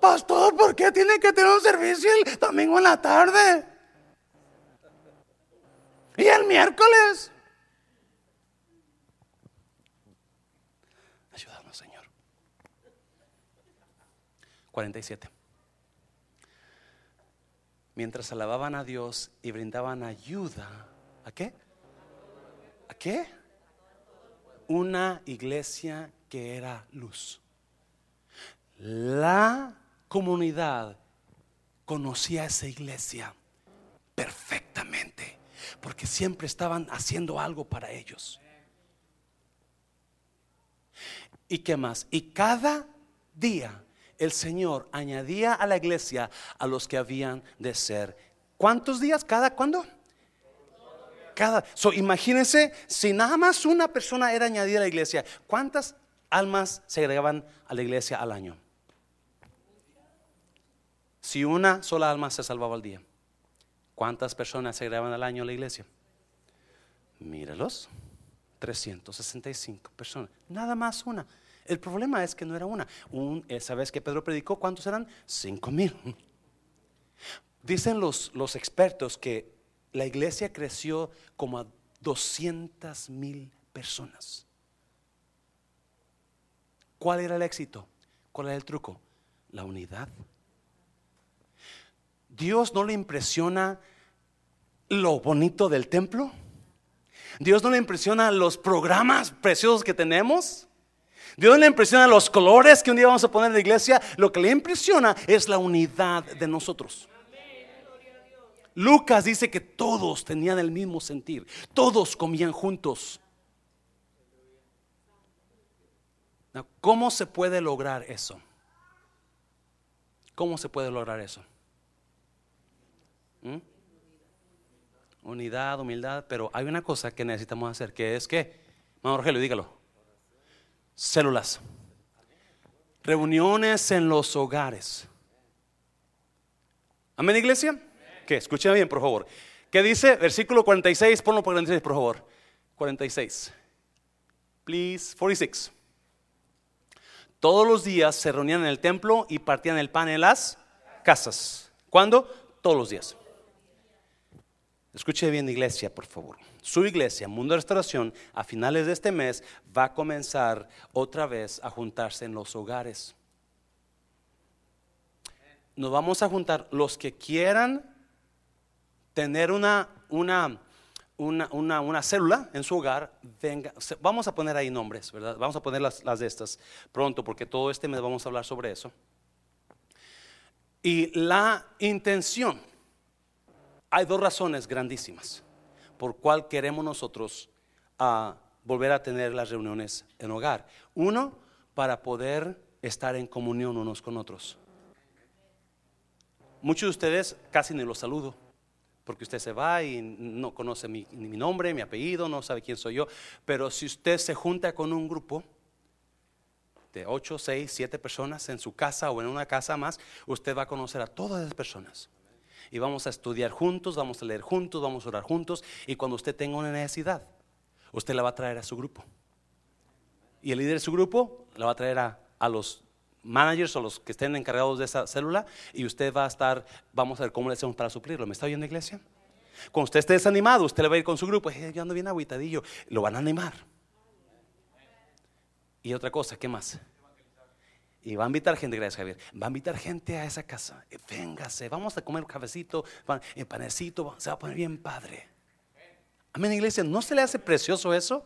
Pastor, ¿por qué tiene que tener un servicio el domingo en la tarde? ¿Y el miércoles? Ayúdanos, Señor. 47. Mientras alababan a Dios y brindaban ayuda, ¿a qué? ¿A qué? una iglesia que era luz. La comunidad conocía esa iglesia perfectamente, porque siempre estaban haciendo algo para ellos. ¿Y qué más? Y cada día el Señor añadía a la iglesia a los que habían de ser. ¿Cuántos días? ¿Cada cuándo? Cada, so, imagínense si nada más una persona era añadida a la iglesia, ¿cuántas almas se agregaban a la iglesia al año? Si una sola alma se salvaba al día, ¿cuántas personas se agregaban al año a la iglesia? Míralos, 365 personas, nada más una. El problema es que no era una. Un, esa vez que Pedro predicó, ¿cuántos eran? Cinco mil. Dicen los, los expertos que la iglesia creció como a 200 mil personas. ¿Cuál era el éxito? ¿Cuál era el truco? La unidad. Dios no le impresiona lo bonito del templo. Dios no le impresiona los programas preciosos que tenemos. Dios le impresiona los colores que un día vamos a poner en la iglesia. Lo que le impresiona es la unidad de nosotros. Lucas dice que todos tenían el mismo sentir, todos comían juntos. ¿Cómo se puede lograr eso? ¿Cómo se puede lograr eso? ¿Mm? Unidad, humildad, pero hay una cosa que necesitamos hacer, que es que, Mano Rogelio, dígalo, células, reuniones en los hogares. Amén, iglesia. Que escuchen bien, por favor. ¿Qué dice? Versículo 46, ponlo por 46, por favor. 46. Please, 46. Todos los días se reunían en el templo y partían el pan en las casas. ¿Cuándo? Todos los días. Escuche bien, iglesia, por favor. Su iglesia, Mundo de Restauración, a finales de este mes va a comenzar otra vez a juntarse en los hogares. Nos vamos a juntar los que quieran tener una, una, una, una, célula en su hogar, venga, vamos a poner ahí nombres, ¿verdad? Vamos a poner las, las de estas pronto, porque todo este mes vamos a hablar sobre eso. Y la intención, hay dos razones grandísimas por cual queremos nosotros ah, volver a tener las reuniones en hogar. Uno, para poder estar en comunión unos con otros. Muchos de ustedes casi ni los saludo porque usted se va y no conoce mi, mi, nombre, mi apellido, no sabe quién soy yo. Pero si usted se junta con un grupo de 8, 6, 7 personas en su casa o en una casa más, usted va a conocer a todas las personas. Y vamos a estudiar juntos, vamos a leer juntos, vamos a orar juntos. Y cuando usted tenga una necesidad, usted la va a traer a su grupo. Y el líder de su grupo la va a traer a, a los managers o los que estén encargados de esa célula y usted va a estar, vamos a ver cómo le hacemos para suplirlo. ¿Me está oyendo, iglesia? Cuando usted esté desanimado, usted le va a ir con su grupo, yo ando bien aguitadillo, lo van a animar. Y otra cosa, ¿qué más? Y va a invitar gente, gracias Javier, va a invitar gente a esa casa. Eh, véngase, vamos a comer un cafecito, el panecito, se va a poner bien padre. Amén, iglesia, ¿no se le hace precioso eso?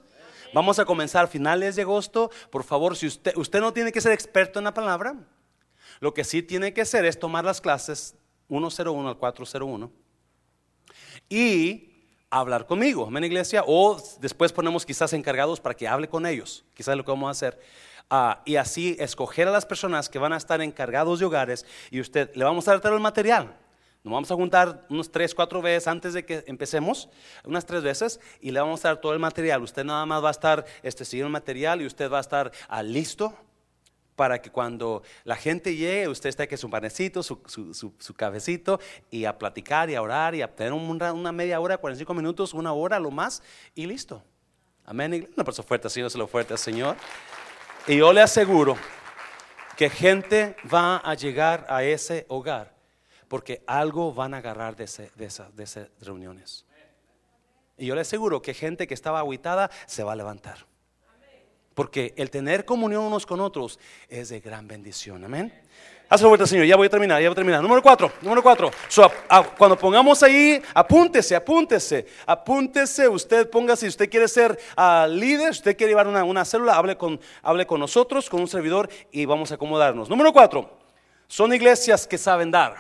Vamos a comenzar finales de agosto. Por favor, si usted, usted no tiene que ser experto en la palabra, lo que sí tiene que hacer es tomar las clases 101 al 401 y hablar conmigo, amén iglesia, o después ponemos quizás encargados para que hable con ellos, quizás lo que vamos a hacer. Ah, y así escoger a las personas que van a estar encargados de hogares y usted le vamos a dar todo el material. Nos vamos a juntar unos tres, cuatro veces antes de que empecemos, unas tres veces, y le vamos a dar todo el material. Usted nada más va a estar este, siguiendo el material y usted va a estar ah, listo para que cuando la gente llegue, usted esté que su panecito, su, su, su, cafecito, y a platicar y a orar y a tener una, media hora, 45 minutos, una hora, lo más, y listo. Amén. Por su fuerte, Señor, se lo fuerte, Señor. Y yo le aseguro que gente va a llegar a ese hogar porque algo van a agarrar de, de, esas reuniones. Y yo le aseguro que gente que estaba aguitada se va a levantar. Porque el tener comunión unos con otros es de gran bendición. Amén. Hazlo vuelta, Señor. Ya voy a terminar, ya voy a terminar. Número cuatro, número cuatro. cuando pongamos ahí, apúntese, apúntese, apúntese. Usted ponga si usted quiere ser uh, líder, usted quiere llevar una, una célula, hable con, hable con nosotros, con un servidor y vamos a acomodarnos. Número cuatro. Son iglesias que saben dar.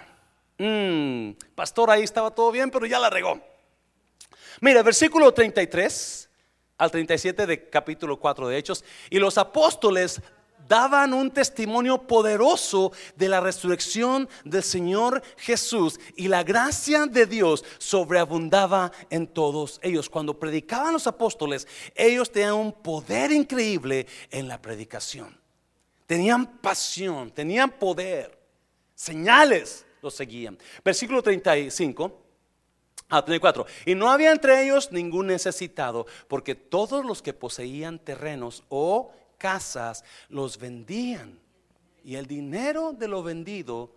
Mmm, pastor, ahí estaba todo bien, pero ya la regó. Mira, versículo 33 al 37 de capítulo 4 de Hechos. Y los apóstoles daban un testimonio poderoso de la resurrección del Señor Jesús y la gracia de Dios sobreabundaba en todos ellos. Cuando predicaban los apóstoles, ellos tenían un poder increíble en la predicación. Tenían pasión, tenían poder, señales los seguían. Versículo 35. A 34. Y no había entre ellos ningún necesitado, porque todos los que poseían terrenos o casas los vendían. Y el dinero de lo vendido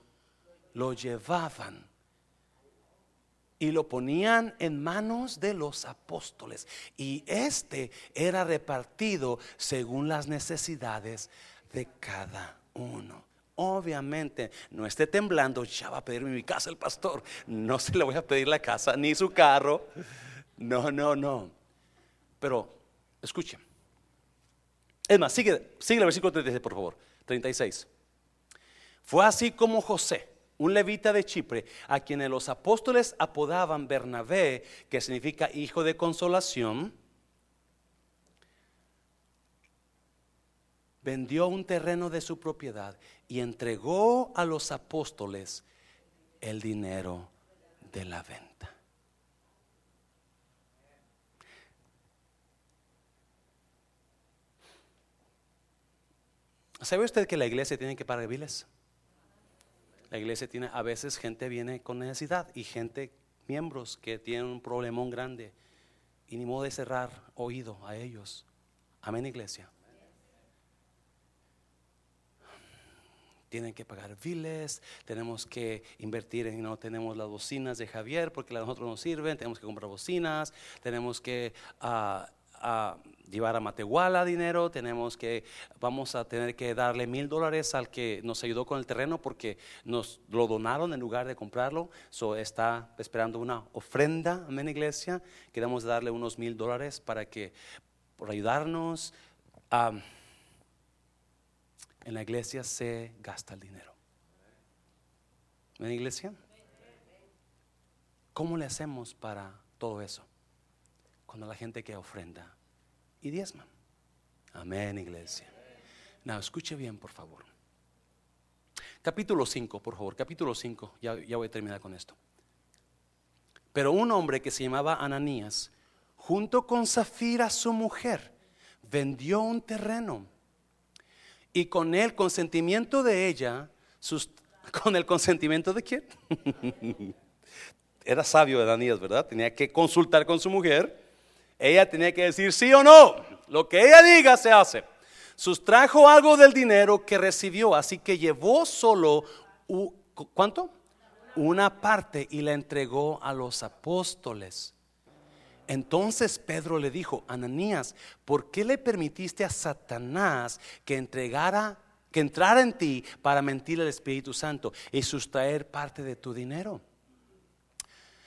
lo llevaban y lo ponían en manos de los apóstoles. Y este era repartido según las necesidades de cada uno. Obviamente, no esté temblando, ya va a pedirme mi casa el pastor. No se le voy a pedir la casa ni su carro. No, no, no. Pero, escuchen. Es más, sigue, sigue el versículo 36, por favor. 36. Fue así como José, un levita de Chipre, a quienes los apóstoles apodaban Bernabé, que significa hijo de consolación, vendió un terreno de su propiedad y entregó a los apóstoles el dinero de la venta. ¿Sabe usted que la iglesia tiene que pagar biles? La iglesia tiene, a veces gente viene con necesidad y gente, miembros que tienen un problemón grande y ni modo de cerrar oído a ellos. Amén, iglesia. Tienen que pagar biles, tenemos que invertir en, no tenemos las bocinas de Javier porque las nosotros no sirven, tenemos que comprar bocinas, tenemos que ah, ah, llevar a Matehuala dinero, tenemos que, vamos a tener que darle mil dólares al que nos ayudó con el terreno porque nos lo donaron en lugar de comprarlo. So está esperando una ofrenda, amén iglesia. Queremos darle unos mil dólares para que, por ayudarnos. en la iglesia se gasta el dinero. ¿En la iglesia? ¿Cómo le hacemos para todo eso? Cuando la gente que ofrenda y diezman. Amén, iglesia. No, escuche bien, por favor. Capítulo 5, por favor, capítulo 5, ya, voy a terminar con esto. Pero un hombre que se llamaba Ananías, junto con Zafira, su mujer, vendió un terreno y con el consentimiento de ella, sus, con el consentimiento de quién? Era sabio Ananías, ¿verdad? Tenía que consultar con su mujer ella tenía que decir sí o no. Lo que ella diga se hace. Sustrajo algo del dinero que recibió, así que llevó solo, ¿cuánto? Una parte y la entregó a los apóstoles. Entonces Pedro le dijo, Ananías, ¿por qué le permitiste a Satanás que entregara, que entrara en ti para mentir al Espíritu Santo y sustraer parte de tu dinero?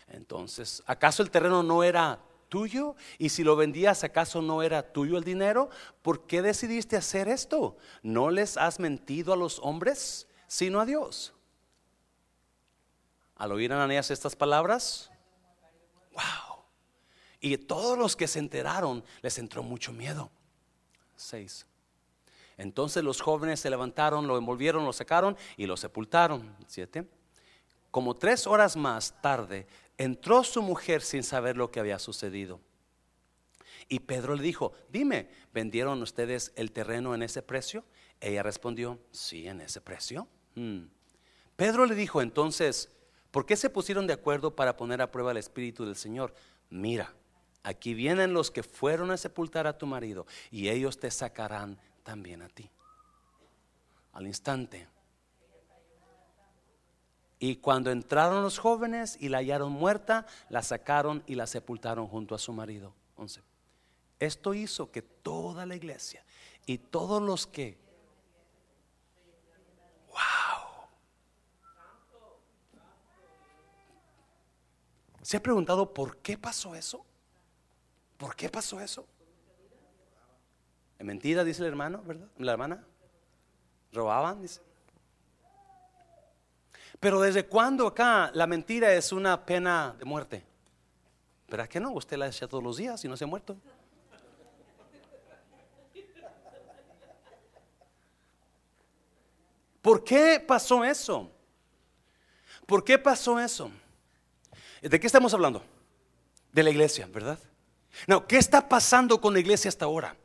Entonces, ¿acaso el terreno no era tuyo? Y si lo vendías, ¿acaso no era tuyo el dinero? ¿Por qué decidiste hacer esto? ¿No les has mentido a los hombres, sino a Dios? Al oír a Ananías estas palabras, wow. Y todos los que se enteraron les entró mucho miedo. Seis. Entonces los jóvenes se levantaron, lo envolvieron, lo sacaron y lo sepultaron. Siete. Como tres horas más tarde, entró su mujer sin saber lo que había sucedido. Y Pedro le dijo, dime, ¿vendieron ustedes el terreno en ese precio? Ella respondió, sí, en ese precio. Hmm. Pedro le dijo entonces, ¿por qué se pusieron de acuerdo para poner a prueba el Espíritu del Señor? Mira, aquí vienen los que fueron a sepultar a tu marido y ellos te sacarán también a ti. Al instante, y cuando entraron los jóvenes y la hallaron muerta, la sacaron y la sepultaron junto a su marido. 11. Esto hizo que toda la iglesia y todos los que... ¡Wow! ¿Se ha preguntado por qué pasó eso? ¿Por qué pasó eso? Es mentira, dice el hermano, ¿verdad? La hermana. Robaban, dice. Pero ¿desde cuándo acá la mentira es una pena de muerte? ¿Verdad que no? Usted la echa todos los días y no se ha muerto. ¿Por qué pasó eso? ¿Por qué pasó eso? ¿De qué estamos hablando? De la iglesia, ¿verdad? No, ¿qué está pasando con la iglesia hasta ahora?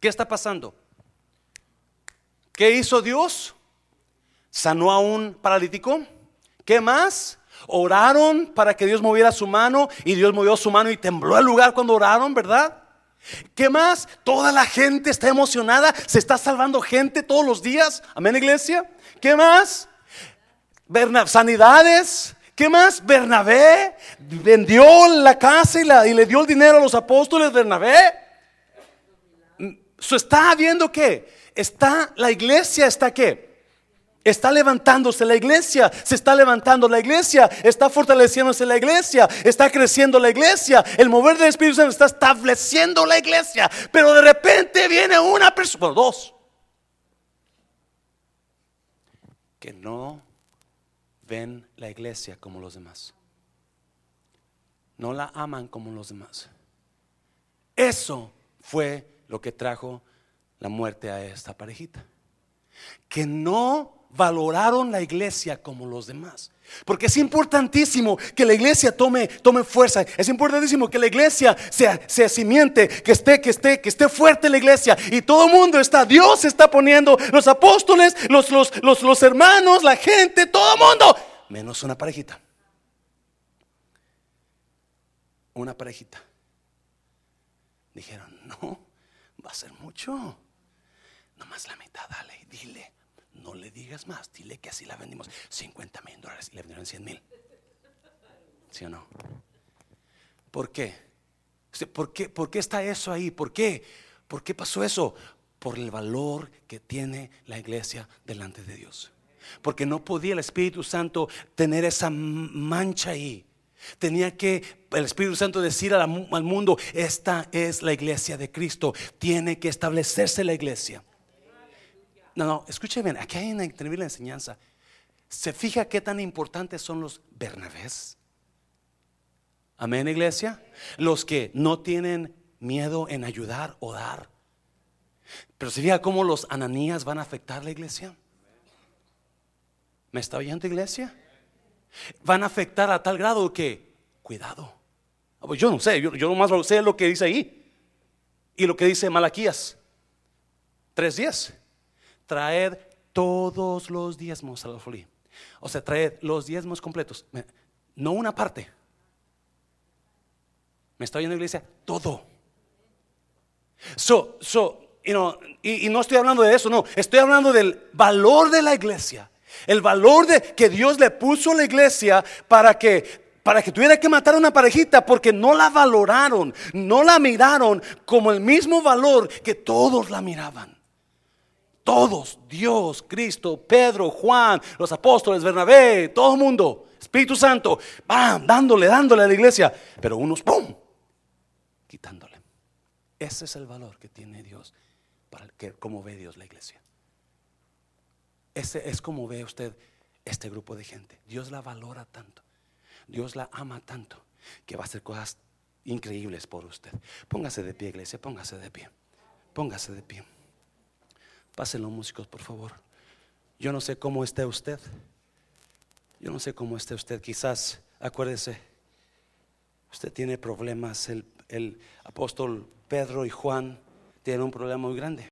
¿Qué está pasando? ¿Qué hizo Dios? Sanó a un paralítico. ¿Qué más? Oraron para que Dios moviera su mano y Dios movió su mano y tembló el lugar cuando oraron, ¿verdad? ¿Qué más? Toda la gente está emocionada, se está salvando gente todos los días. Amén, iglesia. ¿Qué más? sanidades. ¿Qué más? Bernabé vendió la casa y, le dio el dinero a los apóstoles. Bernabé. ¿Se está viendo que está la iglesia está qué? Está levantándose la iglesia, se está levantando la iglesia, está fortaleciéndose la iglesia, está creciendo la iglesia, el mover del Espíritu Santo está estableciendo la iglesia, pero de repente viene una persona, dos, que no ven la iglesia como los demás, no la aman como los demás. Eso fue lo que trajo la muerte a esta parejita, que no valoraron la iglesia como los demás. Porque es importantísimo que la iglesia tome, tome fuerza. Es importantísimo que la iglesia sea, sea simiente, que esté, que esté, que esté fuerte la iglesia. Y todo el mundo está, Dios está poniendo, los apóstoles, los, los, los, los hermanos, la gente, todo el mundo, menos una parejita. Una parejita. Dijeron, no, va a ser mucho. Nomás la mitad, dale, dile. No le digas más, dile que así la vendimos 50 mil dólares y le vendieron 100 mil. ¿Sí o no? ¿Por qué? ¿Por qué? ¿Por qué está eso ahí? ¿Por qué? ¿Por qué pasó eso? Por el valor que tiene la iglesia delante de Dios. Porque no podía el Espíritu Santo tener esa mancha ahí. Tenía que el Espíritu Santo decir al mundo, esta es la iglesia de Cristo. Tiene que establecerse la iglesia. No, no, escuche bien, aquí hay una increíble enseñanza. ¿Se fija qué tan importantes son los Bernabés? Amén, iglesia. Los que no tienen miedo en ayudar o dar. Pero se fija cómo los ananías van a afectar la iglesia. ¿Me está oyendo, iglesia? Van a afectar a tal grado que, cuidado. Ah, pues yo no sé, yo, yo nomás sé lo que dice ahí. Y lo que dice Malaquías. Tres días traed todos los diezmos a la folía. O sea, traed los diezmos completos, no una parte. ¿Me está oyendo iglesia? Todo. So, so, y, y no estoy hablando de eso, no, estoy hablando del valor de la iglesia. El valor de que Dios le puso a la iglesia para que para que tuviera que matar a una parejita porque no la valoraron, no la miraron como el mismo valor que todos la miraban. Todos, Dios, Cristo, Pedro, Juan, los apóstoles, Bernabé, todo el mundo, Espíritu Santo, van dándole, dándole a la iglesia, pero unos, ¡pum!, quitándole. Ese es el valor que tiene Dios para que, como ve Dios la iglesia. Ese es como ve usted este grupo de gente. Dios la valora tanto, Dios la ama tanto, que va a hacer cosas increíbles por usted. Póngase de pie, iglesia, póngase de pie, póngase de pie. Pasen los músicos, por favor. Yo no sé cómo esté usted. Yo no sé cómo esté usted. Quizás, acuérdese, usted tiene problemas. El, el apóstol Pedro y Juan tienen un problema muy grande.